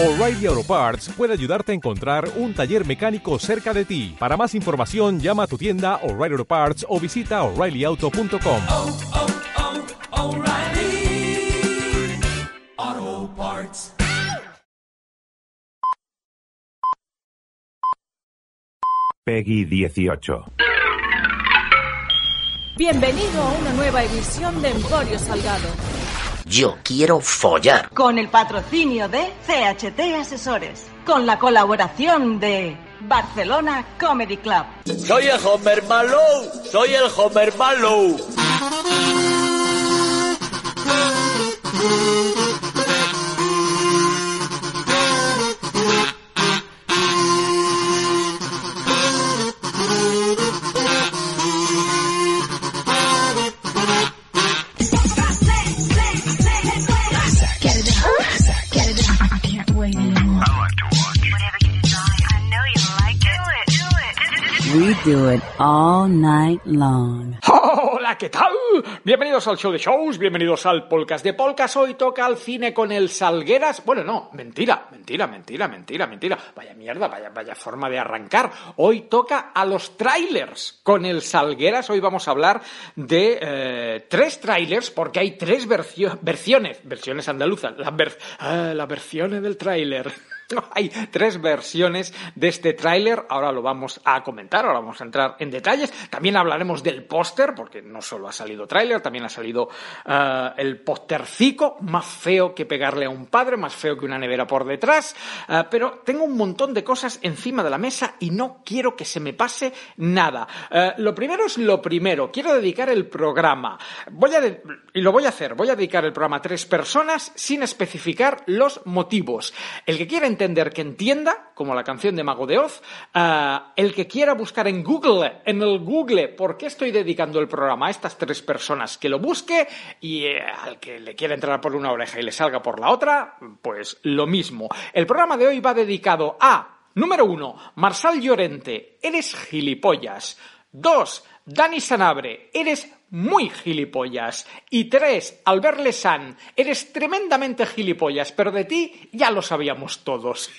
O'Reilly Auto Parts puede ayudarte a encontrar un taller mecánico cerca de ti. Para más información, llama a tu tienda O'Reilly Auto Parts o visita oreillyauto.com. oh, oh, Parts. Peggy 18. Bienvenido a una nueva edición de Emporio Salgado. Yo quiero follar. Con el patrocinio de CHT Asesores. Con la colaboración de Barcelona Comedy Club. Soy el Homer Malou, soy el Homer Malou. We do it all night long. Hola, ¿qué tal? Bienvenidos al show de shows, bienvenidos al podcast de podcast. Hoy toca al cine con el Salgueras. Bueno, no, mentira, mentira, mentira, mentira, mentira. Vaya mierda, vaya, vaya forma de arrancar. Hoy toca a los trailers con el Salgueras. Hoy vamos a hablar de eh, tres trailers porque hay tres versiones, versiones andaluzas, las ver- ah, las versiones del trailer. Hay tres versiones de este tráiler, ahora lo vamos a comentar, ahora vamos a entrar en detalles. También hablaremos del póster, porque no solo ha salido tráiler, también ha salido eh, el póstercico, más feo que pegarle a un padre, más feo que una nevera por detrás. Eh, pero tengo un montón de cosas encima de la mesa y no quiero que se me pase nada. Eh, lo primero es lo primero, quiero dedicar el programa. Voy a de- y lo voy a hacer, voy a dedicar el programa a tres personas sin especificar los motivos. El que quiera entender que entienda, como la canción de Mago de Oz, ah, el que quiera buscar en Google, en el Google, por qué estoy dedicando el programa a estas tres personas, que lo busque y eh, al que le quiera entrar por una oreja y le salga por la otra, pues lo mismo. El programa de hoy va dedicado a, número uno, Marsal Llorente, eres gilipollas. Dos, Dani Sanabre, eres muy gilipollas. Y tres, Albert Lesan, eres tremendamente gilipollas, pero de ti ya lo sabíamos todos.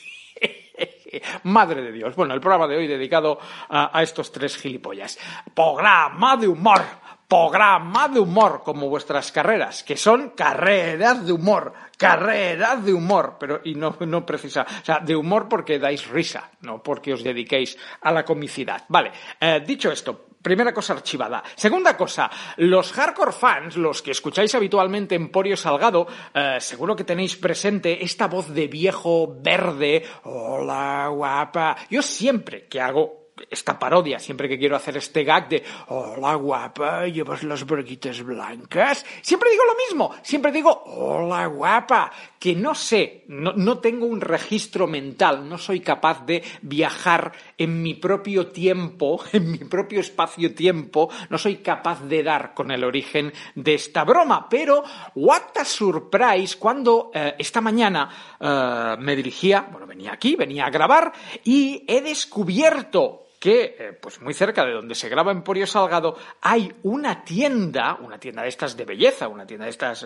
Madre de Dios. Bueno, el programa de hoy dedicado a, estos tres gilipollas. Programa de humor. Programa de humor, como vuestras carreras, que son carreras de humor, carreras de humor, pero y no, no precisa, o sea, de humor porque dais risa, no porque os dediquéis a la comicidad. Vale, eh, dicho esto, Primera cosa archivada. Segunda cosa, los hardcore fans, los que escucháis habitualmente Emporio Salgado, eh, seguro que tenéis presente esta voz de viejo verde. Hola, guapa. Yo siempre que hago esta parodia, siempre que quiero hacer este gag de Hola, guapa, llevas las braguitas blancas. Siempre digo lo mismo, siempre digo Hola, guapa, que no sé, no, no tengo un registro mental, no soy capaz de viajar en mi propio tiempo, en mi propio espacio-tiempo, no soy capaz de dar con el origen de esta broma. Pero, what a surprise, cuando eh, esta mañana eh, me dirigía, bueno, venía aquí, venía a grabar y he descubierto que, eh, pues muy cerca de donde se graba Emporio Salgado, hay una tienda, una tienda de estas de belleza, una tienda de estas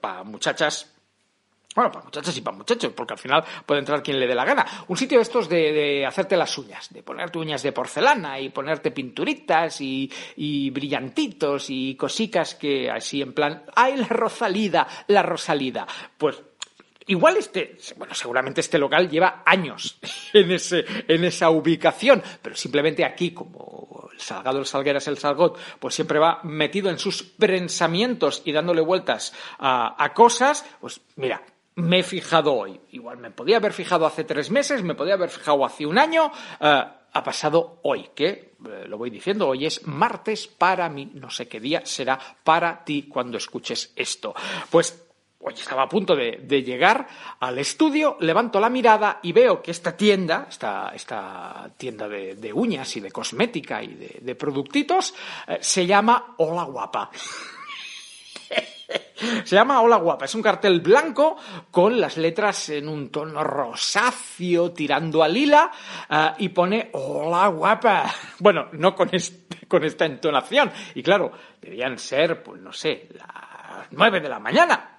para muchachas bueno, para muchachas y para muchachos, porque al final puede entrar quien le dé la gana. Un sitio de estos de, de hacerte las uñas, de ponerte uñas de porcelana y ponerte pinturitas y, y brillantitos y cosicas que así en plan, ¡ay, la Rosalida, la Rosalida! Pues Igual este, bueno, seguramente este local lleva años en, ese, en esa ubicación, pero simplemente aquí, como el Salgado, el Salgueras, el Salgot, pues siempre va metido en sus pensamientos y dándole vueltas a, a cosas, pues mira, me he fijado hoy. Igual me podía haber fijado hace tres meses, me podía haber fijado hace un año. eh, ha pasado hoy, que eh, lo voy diciendo, hoy es martes para mí, no sé qué día será para ti cuando escuches esto. Pues hoy estaba a punto de, llegar al estudio, levanto la mirada y veo que esta tienda, esta, esta tienda de, uñas y de cosmética y de, de productitos, eh, se llama Hola Guapa. Se llama Hola Guapa. Es un cartel blanco con las letras en un tono rosáceo tirando a lila eh, y pone Hola Guapa. Bueno, no con, este- con esta entonación. Y claro, debían ser, pues no sé, las nueve de la mañana.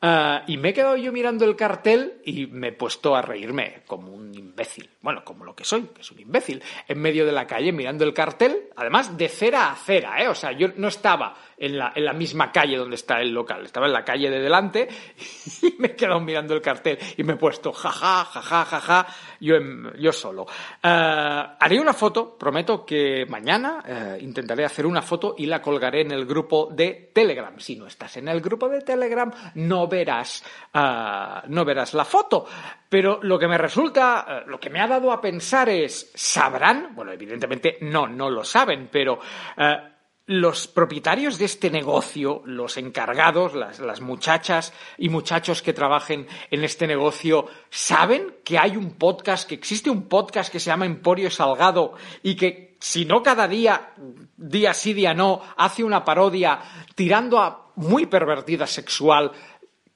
Eh, y me he quedado yo mirando el cartel y me he puesto a reírme como un imbécil. Bueno, como lo que soy, que es un imbécil. En medio de la calle mirando el cartel, además de cera a cera, ¿eh? O sea, yo no estaba en la, en la misma calle donde está el local, estaba en la calle de delante y me he quedado mirando el cartel y me he puesto jaja, jaja, jaja, yo, yo solo. Eh, haré una foto, prometo que mañana eh, intentaré hacer una foto y la colgaré en el grupo de Telegram. Si no estás en el grupo de Telegram, no verás, ah, no verás la foto. Pero lo que me resulta, eh, lo que me ha dado a pensar es, ¿sabrán? Bueno, evidentemente no, no lo saben, pero eh, los propietarios de este negocio, los encargados, las, las muchachas y muchachos que trabajen en este negocio, ¿saben que hay un podcast, que existe un podcast que se llama Emporio Salgado y que si no cada día, día sí, día no, hace una parodia tirando a muy pervertida sexual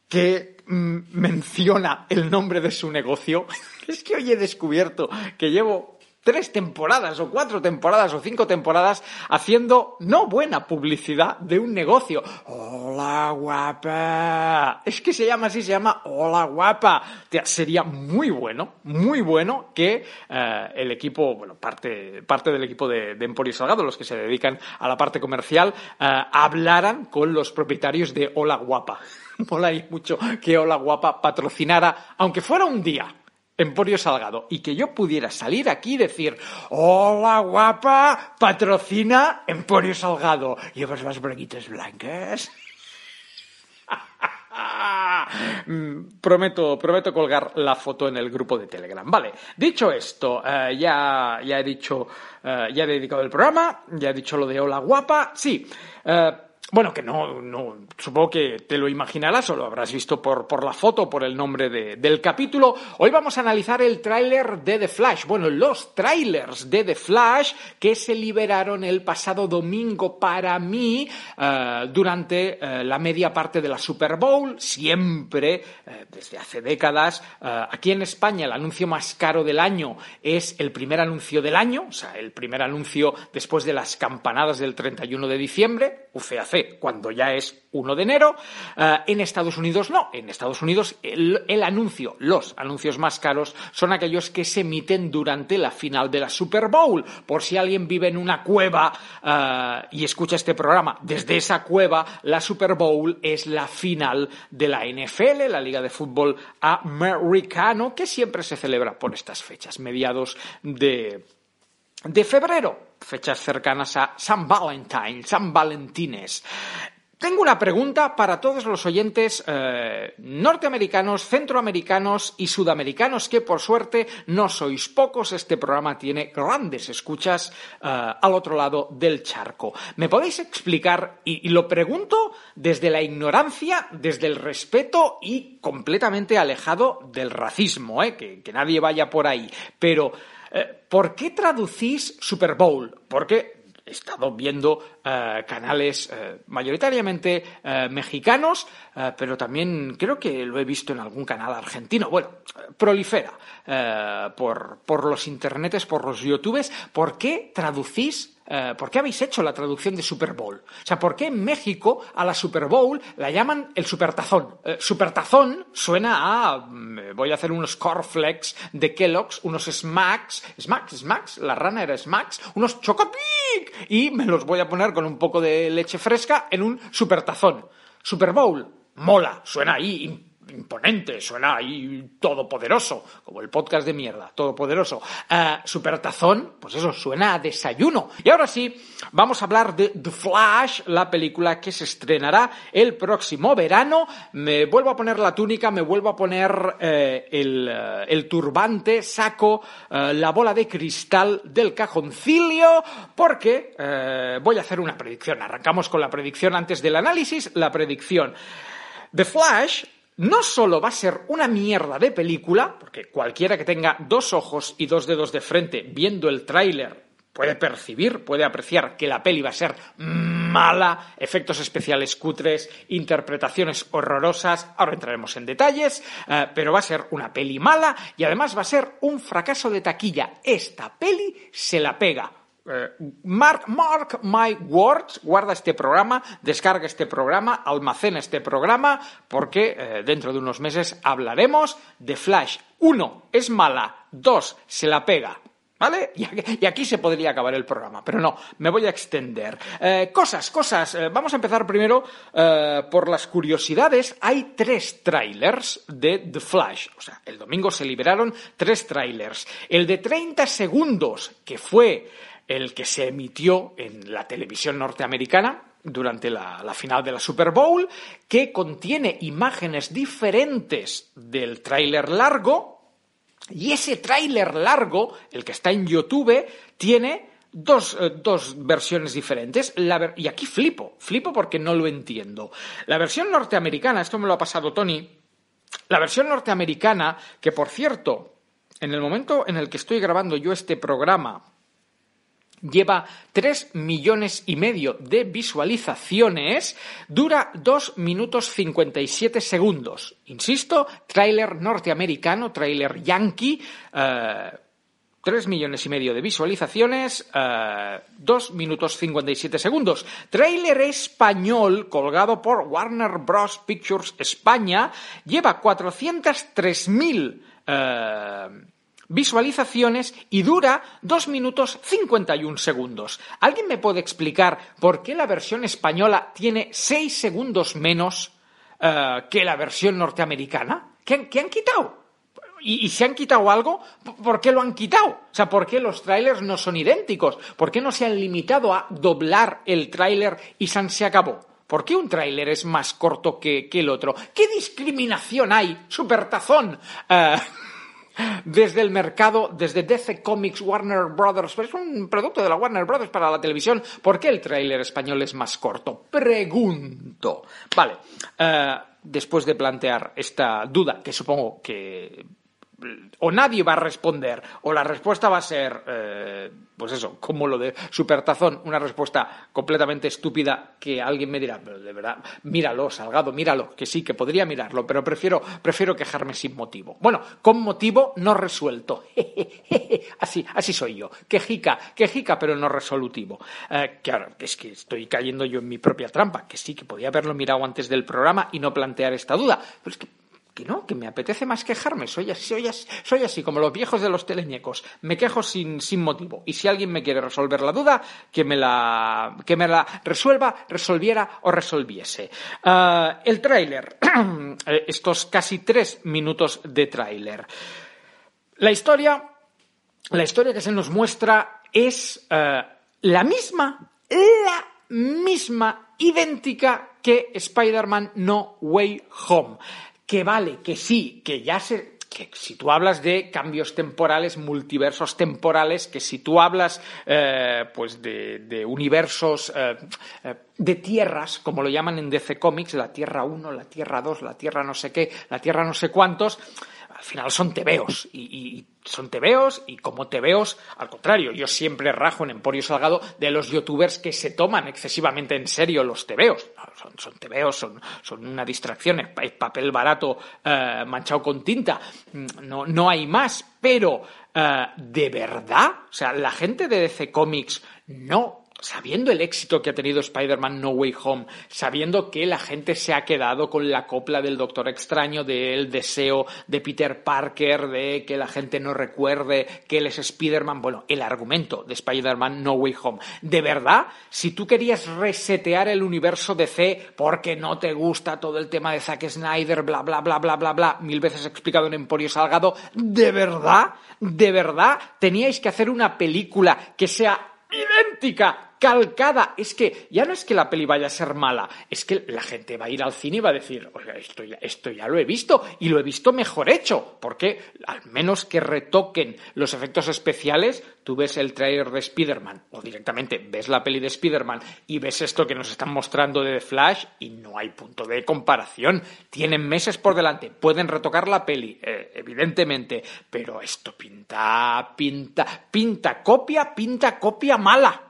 que mm, menciona el nombre de su negocio. Es que hoy he descubierto que llevo tres temporadas o cuatro temporadas o cinco temporadas haciendo no buena publicidad de un negocio. Hola guapa. Es que se llama así, se llama Hola guapa. Sería muy bueno, muy bueno que eh, el equipo, bueno, parte, parte del equipo de, de Emporio Salgado, los que se dedican a la parte comercial, eh, hablaran con los propietarios de Hola guapa. Molaría mucho que Hola Guapa patrocinara, aunque fuera un día, Emporio Salgado, y que yo pudiera salir aquí y decir, Hola Guapa, patrocina Emporio Salgado. ¿Llevas las braguitas blancas? Prometo, prometo colgar la foto en el grupo de Telegram. Vale, dicho esto, eh, ya, ya he dicho, eh, ya he dedicado el programa, ya he dicho lo de hola guapa. Sí, eh, bueno, que no, supongo que te lo imaginarás o lo habrás visto por, por la foto, por el nombre de- del capítulo. Hoy vamos a analizar el tráiler de The Flash. Bueno, los trailers de The Flash que se liberaron el pasado domingo para mí eh, durante eh, la media parte de la Super Bowl. Siempre, eh, desde hace décadas, aquí en España el anuncio más caro del año es el primer anuncio del año, o sea, el primer anuncio después de las campanadas del 31 de diciembre, UCAC, cuando ya es 1 de enero. Eh, en Estados Unidos no, en Estados Unidos el, anuncio, los anuncios más caros son aquellos que se emiten durante la final de la Super Bowl. Por si alguien vive en una cueva eh, y escucha este programa, desde esa cueva la Super Bowl es la final de la NFL, la Liga de Fútbol Americano, que siempre se celebra por estas fechas, mediados de de febrero, fechas cercanas a San Valentín, San Valentines. Tengo una pregunta para todos los oyentes eh, norteamericanos, centroamericanos y sudamericanos, que por suerte no sois pocos. Este programa tiene grandes escuchas eh, al otro lado del charco. ¿Me podéis explicar, y, lo pregunto desde la ignorancia, desde el respeto y completamente alejado del racismo, eh, que nadie vaya por ahí, pero eh, ¿por qué traducís Super Bowl? Porque he estado viendo eh, canales eh, mayoritariamente mexicanos, pero también creo que lo he visto en algún canal argentino. Bueno, prolifera por, por los internetes, por los youtubes. ¿Por qué traducís ¿por qué habéis hecho la traducción de Super Bowl? O sea, ¿por qué en México a la Super Bowl la llaman el supertazón? Eh, supertazón suena a... mm, voy a hacer unos cornflakes de Kellogg's, unos Smacks, Smacks, Smacks, la rana era Smacks, unos Chocopic y me los voy a poner con un poco de leche fresca en un supertazón. Super Bowl, mola, suena ahí imponente, suena ahí todopoderoso, como el podcast de mierda, todopoderoso. Eh, Supertazón, pues eso, suena a desayuno. Y ahora sí, vamos a hablar de The Flash, la película que se estrenará el próximo verano. Me vuelvo a poner la túnica, me vuelvo a poner eh, el, eh, el turbante, saco eh, la bola de cristal del cajoncillo, porque voy a hacer una predicción. Arrancamos con la predicción antes del análisis, la predicción. The Flash no solo va a ser una mierda de película, porque cualquiera que tenga dos ojos y dos dedos de frente viendo el tráiler puede percibir, puede apreciar que la peli va a ser mala, efectos especiales cutres, interpretaciones horrorosas, ahora entraremos en detalles, eh, pero va a ser una peli mala y además va a ser un fracaso de taquilla. Esta peli se la pega mark, mark my words, guarda este programa, descarga este programa, almacena este programa, porque eh, dentro de unos meses hablaremos de Flash. Uno, es mala. Dos, se la pega. ¿Vale? Y aquí, se podría acabar el programa, pero no, me voy a extender. Eh, cosas, cosas. eh, vamos a empezar primero eh, por las curiosidades. Hay tres trailers de The Flash. O sea, el domingo se liberaron tres trailers. El de 30 segundos, que fue el que se emitió en la televisión norteamericana, durante la, final de la Super Bowl, que contiene imágenes diferentes del tráiler largo, y ese tráiler largo, el que está en YouTube, tiene dos, eh, dos versiones diferentes. Y aquí flipo, flipo porque no lo entiendo. La versión norteamericana, esto me lo ha pasado Tony, la versión norteamericana, que por cierto, en el momento en el que estoy grabando yo este programa, lleva 3 millones y medio de visualizaciones, dura 2 minutos 57 segundos. Insisto, tráiler norteamericano, tráiler yankee, eh, 3 millones y medio de visualizaciones, eh, 2 minutos 57 segundos. Tráiler español colgado por Warner Bros. Pictures España lleva 403.000 eh, visualizaciones y dura 2 minutos 51 segundos. ¿Alguien me puede explicar por qué la versión española tiene 6 segundos menos uh, que la versión norteamericana? ¿Qué han, quitado? ¿Y, ¿Y, si han quitado algo, por qué lo han quitado? O sea, ¿por qué los trailers no son idénticos? ¿Por qué no se han limitado a doblar el tráiler y se acabó? ¿Por qué un tráiler es más corto que, que, el otro? ¿Qué discriminación hay? Supertazón. Uh, desde el mercado, desde DC Comics, Warner Brothers, pero es un producto de la Warner Brothers para la televisión. ¿Por qué el tráiler español es más corto? Pregunto. Vale, uh, después de plantear esta duda, que supongo que o nadie va a responder, o la respuesta va a ser, eh, pues eso, como lo de Supertazón, una respuesta completamente estúpida que alguien me dirá, pero de verdad, míralo, Salgado, míralo, que sí, que podría mirarlo, pero prefiero, prefiero quejarme sin motivo. Bueno, con motivo no resuelto. así, así soy yo. Quejica, quejica, pero no resolutivo. Eh, es que estoy cayendo yo en mi propia trampa, que sí, que podía haberlo mirado antes del programa y no plantear esta duda, pero es que que no, que me apetece más quejarme. Soy así, soy así, soy así como los viejos de los teleñecos. Me quejo sin, sin motivo. Y si alguien me quiere resolver la duda, que me la, que me la resuelva, resolviera o resolviese. Uh, el tráiler. Estos casi tres minutos de tráiler. La historia, la historia que se nos muestra es uh, la misma, la misma, idéntica que Spider-Man No Way Home que vale, que sí, que ya se, que si tú hablas de cambios temporales, multiversos temporales, que si tú hablas eh, pues de, de universos, eh, de tierras, como lo llaman en DC Comics, la Tierra 1, la Tierra 2, la Tierra no sé qué, la Tierra no sé cuántos, final son tebeos y, y, son tebeos y como tebeos, al contrario, yo siempre rajo en Emporio Salgado de los youtubers que se toman excesivamente en serio los tebeos. Son, tebeos, son, una distracción, es papel barato eh, manchado con tinta. No, no hay más, pero eh, de verdad, o sea, la gente de DC Comics no sabiendo el éxito que ha tenido Spider-Man No Way Home, sabiendo que la gente se ha quedado con la copla del Doctor Extraño, del deseo de Peter Parker, de que la gente no recuerde que él es Spider-Man, bueno, el argumento de Spider-Man No Way Home. De verdad, si tú querías resetear el universo DC porque no te gusta todo el tema de Zack Snyder, bla, bla, bla, bla, bla, bla, mil veces explicado en Emporio Salgado, de verdad, de verdad, teníais que hacer una película que sea idéntica Es que ya no es que la peli vaya a ser mala, es que la gente va a ir al cine y va a decir, oiga, esto ya, ya lo he visto y lo he visto mejor hecho, porque al menos que retoquen los efectos especiales, tú ves el trailer de Spider-Man o directamente ves la peli de Spider-Man y ves esto que nos están mostrando de The Flash y no hay punto de comparación. Tienen meses por delante, pueden retocar la peli, eh, evidentemente, pero esto pinta, pinta, pinta copia, pinta copia mala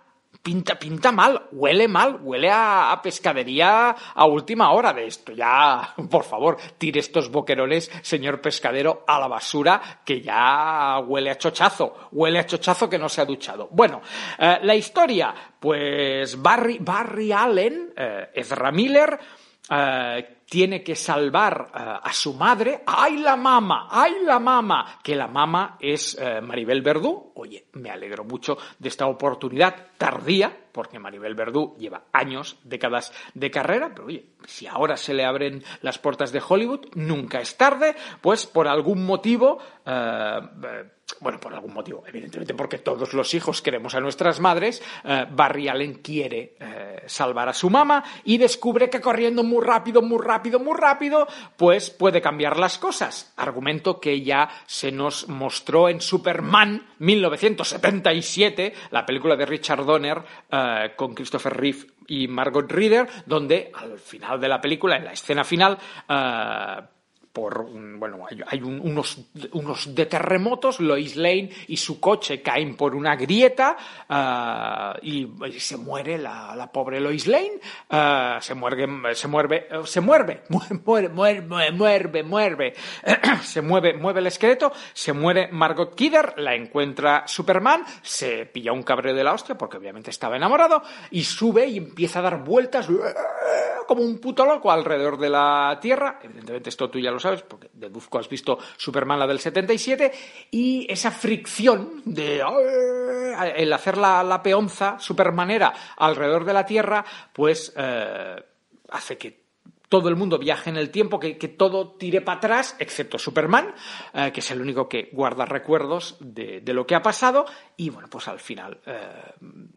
pinta, pinta mal, huele mal, huele a, a pescadería a última hora de esto. Ya, por favor, tire estos boquerones, señor pescadero, a la basura, que ya huele a chochazo, huele a chochazo que no se ha duchado. Bueno, eh, la historia, pues Barry, Barry Allen, eh, Ezra Miller, eh, tiene que salvar eh, a su madre. ¡Ay, la mama! ¡Ay, la mama! Que la mama es eh, Maribel Verdú. Oye, me alegro mucho de esta oportunidad tardía, porque Maribel Verdú lleva años, décadas de carrera, pero oye, si ahora se le abren las puertas de Hollywood, nunca es tarde, pues por algún motivo. eh, eh, bueno, por algún motivo, evidentemente porque todos los hijos queremos a nuestras madres, eh, Barry Allen quiere eh, salvar a su mamá y descubre que corriendo muy rápido, muy rápido, muy rápido, pues puede cambiar las cosas. Argumento que ya se nos mostró en Superman 1977, la película de Richard Donner con Christopher Reeve y Margot Reeder, donde al final de la película, en la escena final, eh, por bueno hay, hay un- unos unos de terremotos Lois Lane y su coche caen por una grieta ah, y, se muere la, la pobre Lois Lane ah, se muerde se muerde se muerde muerde muerde muerde muerde se mueve mueve el esqueleto se muere Margot Kidder la encuentra Superman se pilla un cabreo de la hostia porque obviamente estaba enamorado y sube y empieza a dar vueltas como un puto loco alrededor de la Tierra. Evidentemente esto tú ya lo sabes porque deduzco has visto Superman la del 77 y esa fricción de el hacer la, la peonza supermanera alrededor de la Tierra pues eh, hace que todo el mundo viaje en el tiempo, que, que todo tire para atrás, excepto Superman, eh, que es el único que guarda recuerdos de, de lo que ha pasado. Y bueno, pues al final eh,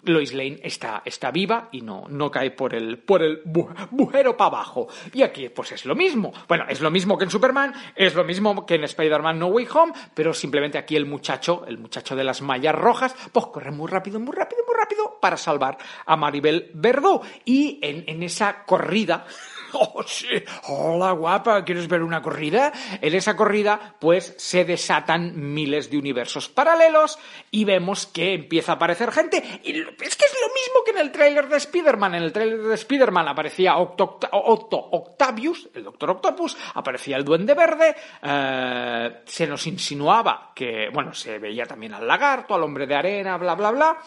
Lois Lane está, está viva y no, no cae por el, por el bu- bujero para abajo. Y aquí pues es lo mismo. Bueno, es lo mismo que en Superman, es lo mismo que en Spider-Man No Way Home, pero simplemente aquí el muchacho, el muchacho de las mallas rojas, pues corre muy rápido, muy rápido, muy rápido para salvar a Maribel Verdú. Y en esa corrida... Oh, sí. Hola, guapa, ¿quieres ver una corrida? En esa corrida, pues se desatan miles de universos paralelos y vemos que empieza a aparecer gente. Y es que es lo mismo que en el tráiler de Spider-Man. En el tráiler de Spider-Man aparecía Octo, Octo Octavius, el Doctor Octopus, aparecía el Duende Verde, eh, se nos insinuaba que, bueno, se veía también al lagarto, al hombre de arena, bla, bla, bla.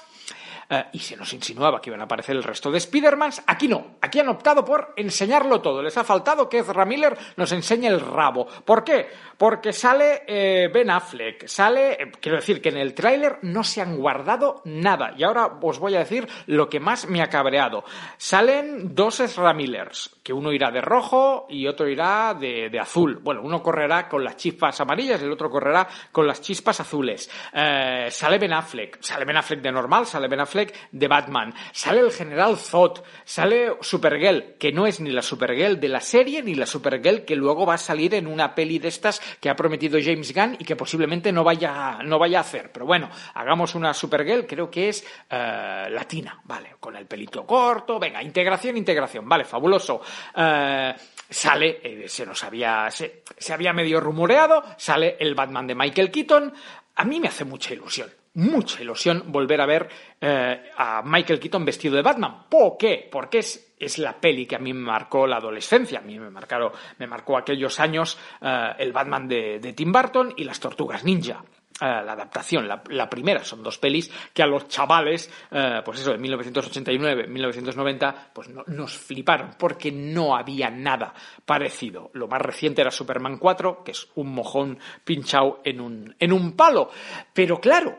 Eh, y se nos insinuaba que iban a aparecer el resto de Spider-Mans. Aquí no, aquí han optado por enseñarlo todo. Les ha faltado que Ezra Miller nos enseñe el rabo. ¿Por qué? Porque sale eh, Ben Affleck, sale, eh, quiero decir que en el tráiler no se han guardado nada. Y ahora os voy a decir lo que más me ha cabreado. Salen dos Ezra Millers, que uno irá de rojo y otro irá de, azul. Bueno, uno correrá con las chispas amarillas y el otro correrá con las chispas azules. Eh, sale Ben Affleck, sale Ben Affleck de normal, sale Ben Affleck de Batman, sale el general Zod, sale Supergirl, que no es ni la Supergirl de la serie ni la Supergirl que luego va a salir en una peli de estas que ha prometido James Gunn y que posiblemente no vaya, no vaya a hacer. Pero bueno, hagamos una Supergirl, creo que es eh, latina, vale, con el pelito corto, venga, integración, integración, vale, fabuloso. Eh, sale, eh, se nos había, se, se había medio rumoreado, sale el Batman de Michael Keaton. A mí me hace mucha ilusión, mucha ilusión volver a ver eh, a Michael Keaton vestido de Batman. ¿Por qué? Porque es, es la peli que a mí me marcó la adolescencia. A mí me, marcaron, me marcó aquellos años eh, el Batman de, de Tim Burton y las Tortugas Ninja. Eh, la adaptación, la, primera, son dos pelis que a los chavales, eh, pues eso, de 1989, 1990, pues no- nos fliparon, porque no había nada parecido. Lo más reciente era Superman 4, que es un mojón pinchado en un, en un palo. Pero claro,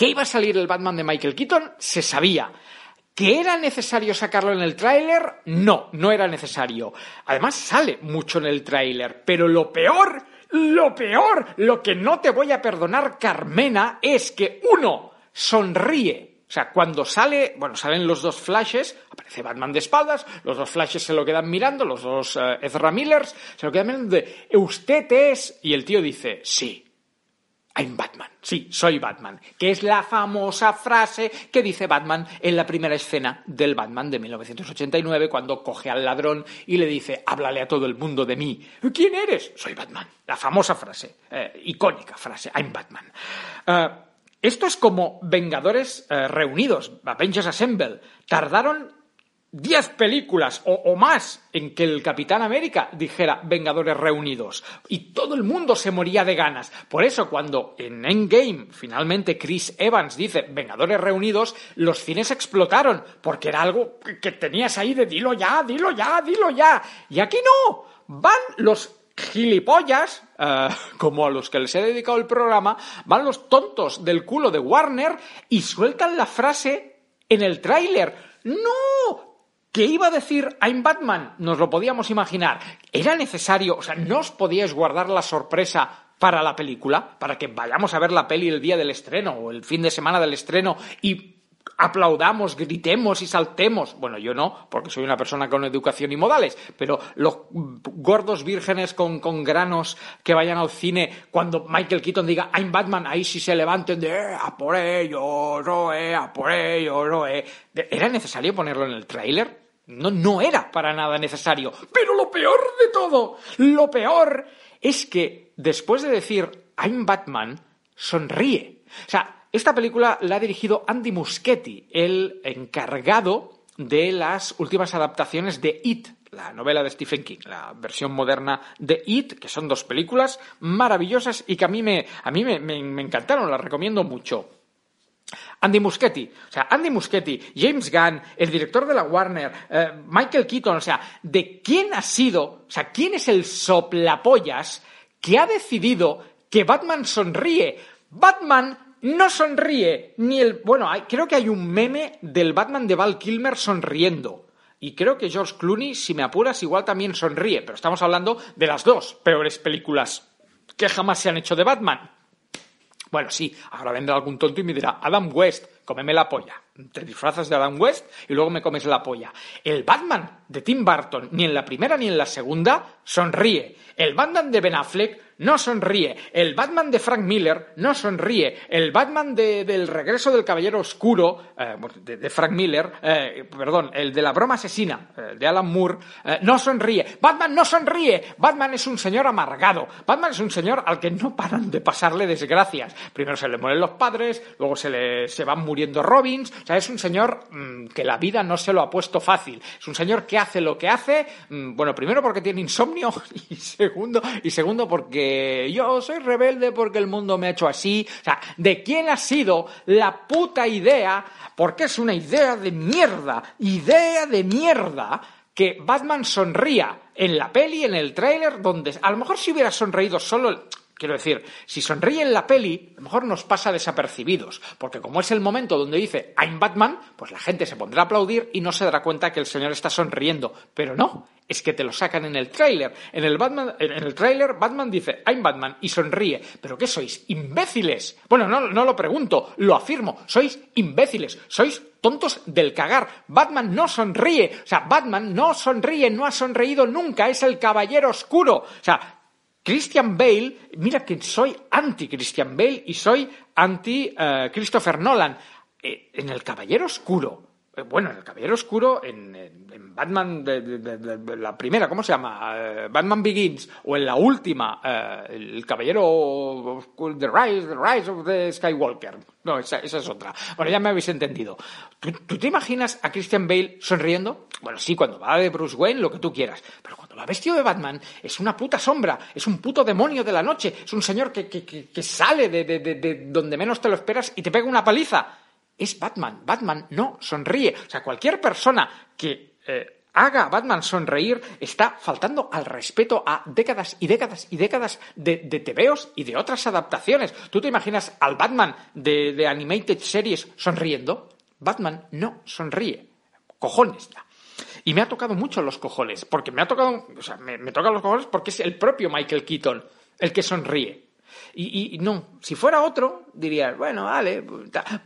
que iba a salir el Batman de Michael Keaton, se sabía. ¿Que era necesario sacarlo en el tráiler? No, no era necesario. Además sale mucho en el tráiler, pero lo peor, lo peor, lo que no te voy a perdonar, Carmena, es que uno sonríe. O sea, cuando sale, bueno, salen los dos flashes, aparece Batman de espaldas, los dos flashes se lo quedan mirando, los dos eh, Ezra Millers se lo quedan mirando de, ¿usted es? Y el tío dice, sí, I'm Batman. Sí, soy Batman. Que es la famosa frase que dice Batman en la primera escena del Batman de 1989 cuando coge al ladrón y le dice, háblale a todo el mundo de mí. ¿Quién eres? Soy Batman. La famosa frase, eh, icónica frase, I'm Batman. Eh, Esto es como Vengadores eh, Reunidos, Avengers Assemble. Tardaron 10 películas o, más en que el Capitán América dijera Vengadores Reunidos. Y todo el mundo se moría de ganas. Por eso cuando en Endgame finalmente Chris Evans dice Vengadores Reunidos, los cines explotaron. Porque era algo que tenías ahí de dilo ya, dilo ya, dilo ya. Y aquí no. Van los gilipollas, uh, como a los que les he dedicado el programa, van los tontos del culo de Warner y sueltan la frase en el tráiler. ¡No! ¿Qué iba a decir I'm Batman? Nos lo podíamos imaginar. ¿Era necesario? O sea, ¿no os podíais guardar la sorpresa para la película? Para que vayamos a ver la peli el día del estreno o el fin de semana del estreno y aplaudamos, gritemos y saltemos. Bueno, yo no, porque soy una persona con educación y modales, pero los gordos vírgenes con, con granos que vayan al cine cuando Michael Keaton diga I'm Batman, ahí sí se levanten de eh, a por ello, Roe, a por ello, Roe. ¿Era necesario ponerlo en el tráiler? No, no era para nada necesario. Pero lo peor de todo, lo peor es que después de decir I'm Batman, sonríe. O sea, esta película la ha dirigido Andy Muschietti, el encargado de las últimas adaptaciones de It, la novela de Stephen King, la versión moderna de It, que son dos películas maravillosas y que a mí me, a mí me, me, encantaron, las recomiendo mucho. Andy Muschietti, o sea, Andy Muschietti, James Gunn, el director de la Warner, eh, Michael Keaton, o sea, ¿de quién ha sido, o sea, quién es el soplapollas que ha decidido que Batman sonríe? Batman no sonríe ni el. Bueno, hay, creo que hay un meme del Batman de Val Kilmer sonriendo. Y creo que George Clooney, si me apuras, igual también sonríe. Pero estamos hablando de las dos peores películas que jamás se han hecho de Batman. Bueno, sí, ahora vendrá algún tonto y me dirá, Adam West, cómeme la polla. Te disfrazas de Adam West y luego me comes la polla. El Batman de Tim Burton, ni en la primera ni en la segunda, sonríe. El Batman de Ben Affleck no sonríe. El Batman de Frank Miller no sonríe. El Batman de, del regreso del Caballero Oscuro, eh, de, Frank Miller, eh, perdón, el de la broma asesina, eh, de Alan Moore, no sonríe. Batman no sonríe. Batman es un señor amargado. Batman es un señor al que no paran de pasarle desgracias. Primero se le mueren los padres, luego se le se van muriendo Robins. O sea, es un señor mmm, que la vida no se lo ha puesto fácil. Es un señor que hace lo que hace, mmm, bueno, primero porque tiene insomnio y segundo, y segundo porque yo soy rebelde porque el mundo me ha hecho así. O sea, ¿de quién ha sido la puta idea? Porque es una idea de mierda, idea de mierda, que Batman sonría en la peli, en el tráiler, donde a lo mejor si hubiera sonreído solo Quiero decir, si sonríe en la peli, a lo mejor nos pasa desapercibidos, porque como es el momento donde dice I'm Batman, pues la gente se pondrá a aplaudir y no se dará cuenta que el señor está sonriendo. Pero no, es que te lo sacan en el tráiler. En el Batman, en el tráiler Batman dice I'm Batman y sonríe. ¿Pero qué sois? ¿Imbéciles? Bueno, no, no lo pregunto, lo afirmo. Sois imbéciles, sois tontos del cagar. Batman no sonríe. O sea, Batman no sonríe, no ha sonreído nunca, es el caballero oscuro. O sea, Christian Bale, mira que soy anti Christian Bale y soy anti uh, Christopher Nolan. Eh, en El Caballero Oscuro, eh, bueno, en El Caballero Oscuro, en, Batman, la primera, ¿cómo se llama? Uh, Batman Begins, o en la última, uh, El Caballero The Rise, the Rise of the Skywalker. No, esa, es otra. Bueno, ya me habéis entendido. ¿Tú, ¿Tú, te imaginas a Christian Bale sonriendo? Bueno, sí, cuando va de Bruce Wayne, lo que tú quieras. Pero cuando va vestido de Batman, es una puta sombra, es un puto demonio de la noche, es un señor que, que, que, que sale de, donde menos te lo esperas y te pega una paliza. Es Batman. Batman no sonríe. O sea, cualquier persona que eh, haga a Batman sonreír está faltando al respeto a décadas y décadas y décadas de, de tebeos y de otras adaptaciones. ¿Tú te imaginas al Batman de, Animated Series sonriendo? Batman no sonríe. Cojones ya. Y me ha tocado mucho los cojones, porque me ha tocado, o sea, me, me toca los cojones porque es el propio Michael Keaton el que sonríe. Y, y, no, si fuera otro, dirías, bueno, vale,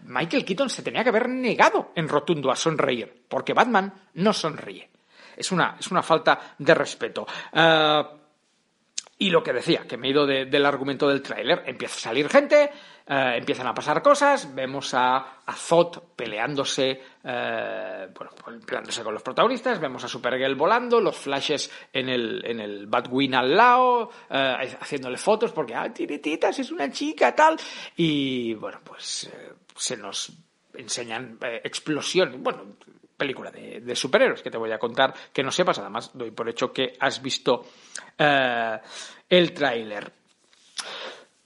Michael Keaton se tenía que haber negado en rotundo a sonreír, porque Batman no sonríe. Es una, es una falta de respeto. Uh, Y lo que decía, que me he ido de- del argumento del tráiler, empieza a salir gente, eh, empiezan a pasar cosas, vemos a, a Zod peleándose, eh, bueno, peleándose con los protagonistas, vemos a Supergirl volando, los flashes en el, en el Batwing al lado, eh, haciéndole fotos porque, ah, tiene es una chica, tal, y bueno, pues eh, se nos enseñan eh, explosión, bueno, película de, superhéroes que te voy a contar que no sepas, además doy por hecho que has visto eh, el tráiler.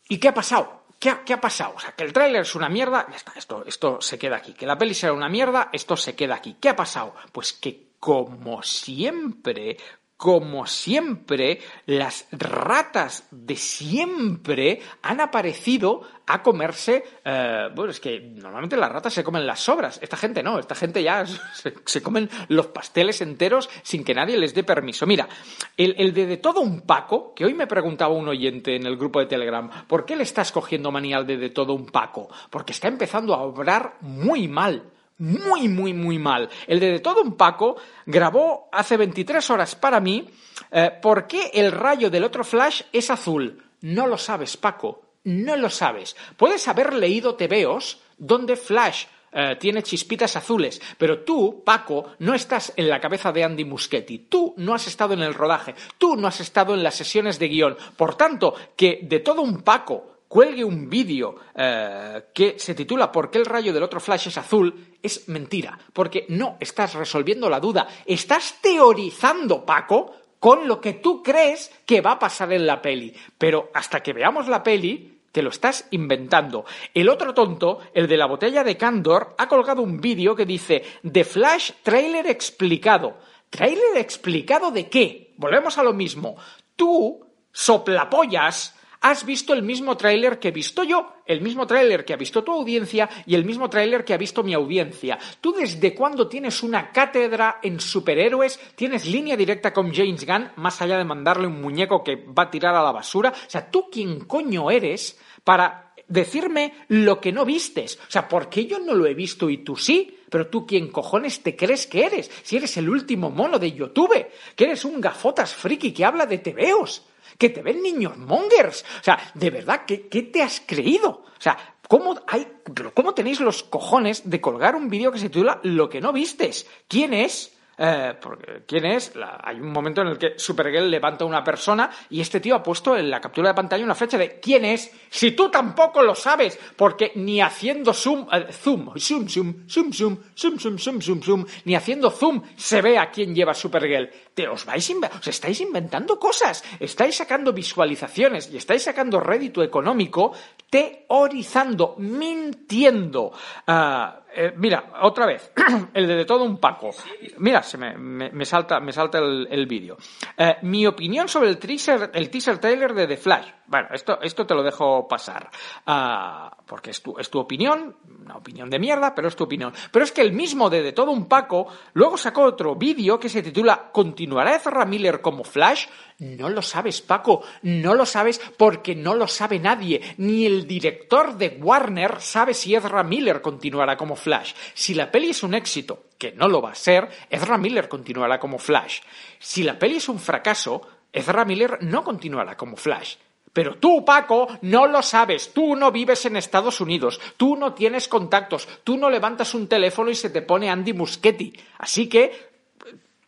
¿Y qué ha pasado? ¿Qué ha, qué ha pasado? O sea, que el tráiler es una mierda, ya está, esto, esto se queda aquí. Que la peli será una mierda, esto se queda aquí. ¿Qué ha pasado? Pues que como siempre, como siempre, las ratas de siempre han aparecido a comerse. eh, bueno, es que normalmente las ratas se comen las sobras. Esta gente no, esta gente ya se, comen los pasteles enteros sin que nadie les dé permiso. Mira, el, de, todo un Paco, que hoy me preguntaba un oyente en el grupo de Telegram, ¿por qué le estás cogiendo manía al de todo un Paco? Porque está empezando a obrar muy mal muy, muy, muy mal. El de, de todo un Paco grabó hace 23 horas para mí eh, por qué el rayo del otro Flash es azul. No lo sabes, Paco. No lo sabes. Puedes haber leído tebeos donde Flash eh, tiene chispitas azules, pero tú, Paco, no estás en la cabeza de Andy Muschietti. Tú no has estado en el rodaje. Tú no has estado en las sesiones de guion. Por tanto, que de todo un Paco cuelgue un vídeo eh, que se titula ¿Por qué el rayo del otro flash es azul? es mentira, porque no estás resolviendo la duda, estás teorizando, Paco, con lo que tú crees que va a pasar en la peli. Pero hasta que veamos la peli, te lo estás inventando. El otro tonto, el de la botella de Candor, ha colgado un vídeo que dice The Flash Trailer explicado. ¿Trailer explicado de qué? Volvemos a lo mismo. Tú, soplapollas, has visto el mismo tráiler que he visto yo, el mismo tráiler que ha visto tu audiencia y el mismo tráiler que ha visto mi audiencia. ¿Tú desde cuándo tienes una cátedra en superhéroes? ¿Tienes línea directa con James Gunn más allá de mandarle un muñeco que va a tirar a la basura? O sea, ¿tú quién coño eres para decirme lo que no vistes? O sea, ¿por qué yo no lo he visto y tú sí? Pero tú, ¿quién cojones te crees que eres? Si eres el último mono de YouTube, que eres un gafotas friki que habla de tebeos que te ven niños mongers. O sea, de verdad, ¿qué, qué te has creído? O sea, ¿cómo, hay, ¿cómo tenéis los cojones de colgar un vídeo que se titula Lo que no vistes? ¿Quién es? Eh, porque, ¿Quién es? Hay un momento en el que Supergirl levanta a una persona y este tío ha puesto en la captura de pantalla una flecha de ¿quién es? Si tú tampoco lo sabes, porque ni haciendo zoom, eh, zoom, zoom, zoom, zoom, zoom, zoom, zoom, zoom, zoom, zoom, ni haciendo zoom se ve a quién lleva Supergirl. Te os vais, os estáis inventando cosas, estáis sacando visualizaciones y estáis sacando rédito económico teorizando, mintiendo. Ah, eh, mira, otra vez, el de, de todo un Paco. Mira, se me, me- me salta, me salta el, el vídeo. Eh, mi opinión sobre el teaser, el teaser trailer de The Flash. Bueno, esto, esto te lo dejo pasar. Ah, porque es tu, es tu opinión, una opinión de mierda, pero es tu opinión. Pero es que el mismo de, de todo un Paco luego sacó otro vídeo que se titula ¿Continuará Ezra Miller como Flash? No lo sabes, Paco, no lo sabes porque no lo sabe nadie. Ni el director de Warner sabe si Ezra Miller continuará como Flash. Si la peli es un éxito, que no lo va a ser, Ezra Miller continuará como Flash. Si la peli es un fracaso, Ezra Miller no continuará como Flash. Pero tú, Paco, no lo sabes. Tú no vives en Estados Unidos. Tú no tienes contactos. Tú no levantas un teléfono y se te pone Andy Muschietti. Así que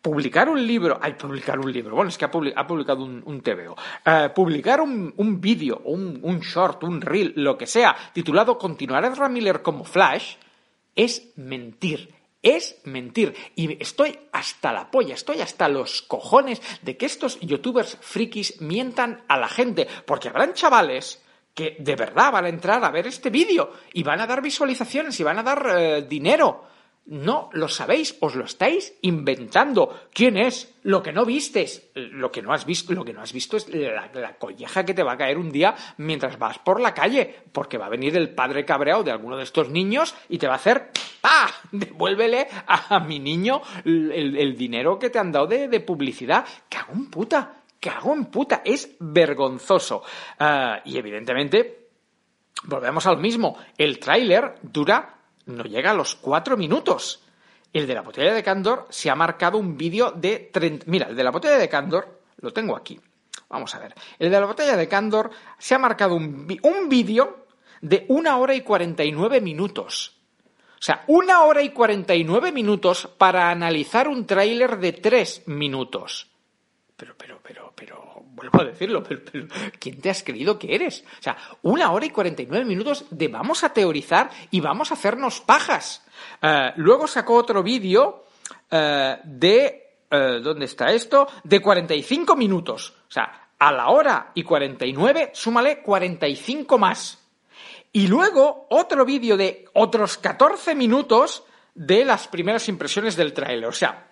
publicar un libro, ay, publicar un libro, bueno, es que ha, publi- ha publicado un, un TVO, Eh, publicar un, un vídeo, un, un short, un reel, lo que sea, titulado Continuar Ezra Miller como Flash, es mentir. Es mentir. Y estoy hasta la polla, estoy hasta los cojones de que estos youtubers frikis mientan a la gente. Porque habrán chavales que de verdad van a entrar a ver este vídeo y van a dar visualizaciones y van a dar eh, dinero. No lo sabéis, os lo estáis inventando. ¿Quién es? Lo que no vistes. Lo que no has visto, lo que no has visto es la, colleja que te va a caer un día mientras vas por la calle, porque va a venir el padre cabreado de alguno de estos niños y te va a hacer ¡Ah! Devuélvele a, mi niño el dinero que te han dado de, de publicidad. ¡Cago en puta! ¡Cago en puta! Es vergonzoso. Ah, y evidentemente, volvemos al mismo. El tráiler dura, no llega a los cuatro minutos. El de la botella de Candor se ha marcado un vídeo de 30... Mira, el de la botella de Candor lo tengo aquí. Vamos a ver. El de la batalla de Candor se ha marcado un, un vídeo de una hora y 49 minutos. O sea, una hora y 49 minutos para analizar un tráiler de tres minutos. Pero, pero, pero, pero, vuelvo a decirlo, pero, ¿quién te has creído que eres? O sea, una hora y 49 minutos de vamos a teorizar y vamos a hacernos pajas. Eh, luego sacó otro vídeo eh, de, eh, ¿dónde está esto? De 45 minutos. O sea, a la hora y 49, súmale 45 más. Y luego otro vídeo de otros 14 minutos de las primeras impresiones del tráiler. O sea,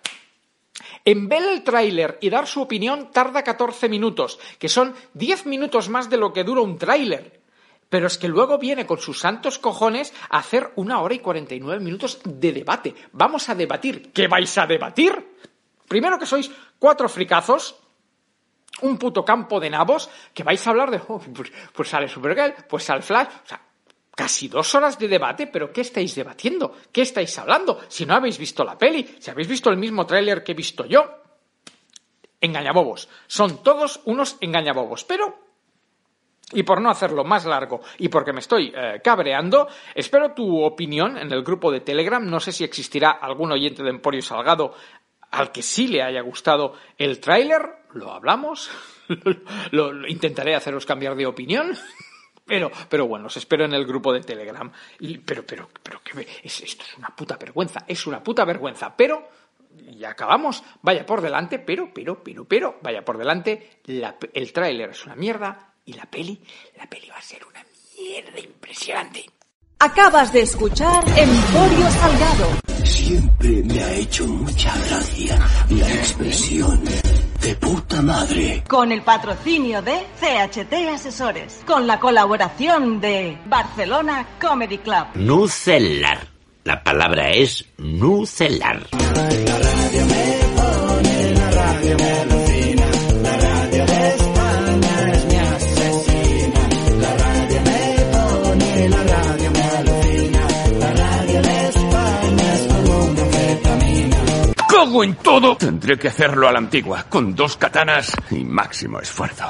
en ver el tráiler y dar su opinión tarda 14 minutos, que son 10 minutos más de lo que dura un tráiler. Pero es que luego viene con sus santos cojones a hacer una hora y 49 minutos de debate. Vamos a debatir. ¿Qué vais a debatir? Primero que sois cuatro fricazos, un puto campo de nabos, que vais a hablar de, oh, pues, pues sale Supergirl, pues sale Flash, o sea, casi dos horas de debate, pero ¿qué estáis debatiendo? ¿Qué estáis hablando? Si no habéis visto la peli, si habéis visto el mismo tráiler que he visto yo, engañabobos. Son todos unos engañabobos, pero y por no hacerlo más largo y porque me estoy eh, cabreando, espero tu opinión en el grupo de Telegram. No sé si existirá algún oyente de Emporio Salgado al que sí le haya gustado el tráiler. Lo hablamos. lo, lo- intentaré haceros cambiar de opinión. Pero, pero bueno, os espero en el grupo de Telegram. Y, pero, pero, pero, que es, esto es una puta vergüenza. Es una puta vergüenza. Pero, ya acabamos. Vaya por delante, pero, pero, pero, pero, vaya por delante. la el tráiler es una mierda. Y la peli, la peli va a ser una mierda impresionante. Acabas de escuchar Emporio Salgado. Siempre me ha hecho mucha gracia la expresión de puta madre. Con el patrocinio de CHT Asesores. Con la colaboración de Barcelona Comedy Club. Nucelar. La palabra es nucelar. ¡Cago en todo! Tendré que hacerlo a la antigua, con dos katanas y máximo esfuerzo.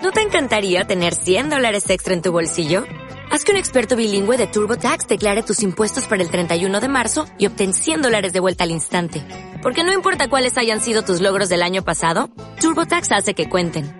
¿No te encantaría tener 100 dólares extra en tu bolsillo? Haz que un experto bilingüe de TurboTax declare tus impuestos para el 31 de marzo y obtén 100 dólares de vuelta al instante. Porque no importa cuáles hayan sido tus logros del año pasado, TurboTax hace que cuenten.